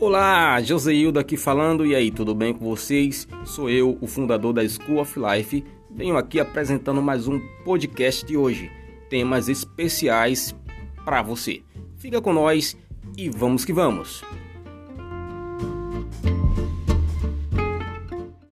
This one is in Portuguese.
Olá, Joseildo aqui falando. E aí, tudo bem com vocês? Sou eu, o fundador da School of Life. Venho aqui apresentando mais um podcast de hoje. Temas especiais para você. Fica com nós e vamos que vamos.